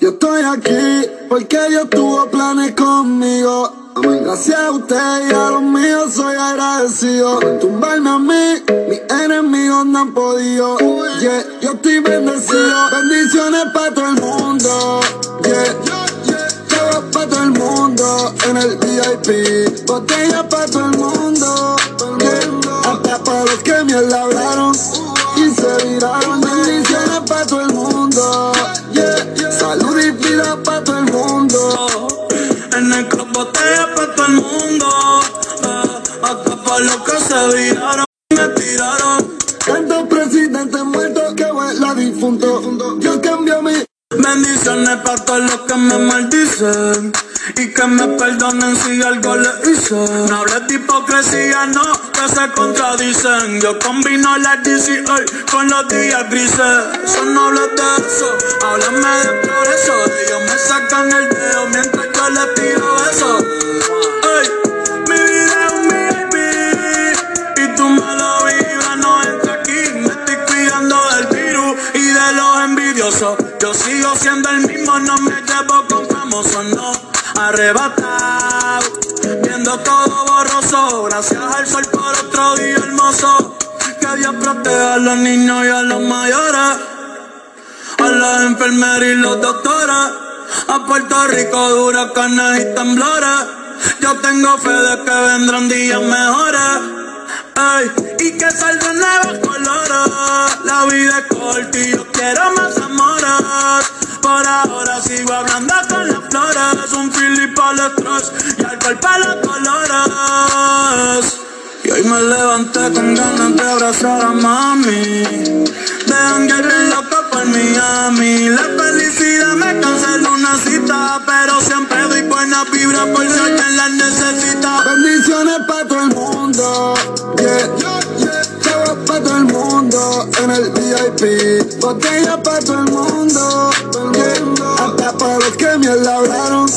Yo estoy aquí porque Dios tuvo planes conmigo. Gracias a usted y a los míos soy agradecido. tumbarme a mí, mis enemigos no han podido. Yeah, yo estoy bendecido. Bendiciones para todo el mundo. Yeah, para todo el mundo en el VIP. Botella para todo el mundo. Hasta para los que me hablaron y se viraron. Bendiciones para todo el mundo. Salud y vida para todo el mundo. En el club botella para todo el mundo. Uh, hasta para los que se viraron Bendiciones para todos los que me maldicen y que me perdonen si algo le hice. No hables de hipocresía, no, que se contradicen. Yo combino la DCA con los días grises. Eso no hablo de eso, Yo sigo siendo el mismo, no me llevo con famosos, no. Arrebatado, viendo todo borroso. Gracias al sol por otro día hermoso. Que Dios proteja a los niños y a los mayores. A las enfermeras y los doctores. A Puerto Rico, huracanes y temblores. Yo tengo fe de que vendrán días mejores. Ay, y que saldrán nuevos colores. La vida es corta y yo quiero más y alcohol para los colores. Y hoy me levanté con ganas de abrazar a mami. De hangar bien loco por Miami. La felicidad me canceló una cita. Pero siempre doy buena vibra por si alguien la necesita. Bendiciones para todo el mundo. Yeah, yeah. Chavos para todo el mundo en el VIP. Botella para todo el mundo. Yeah. Hasta para los que me hablaron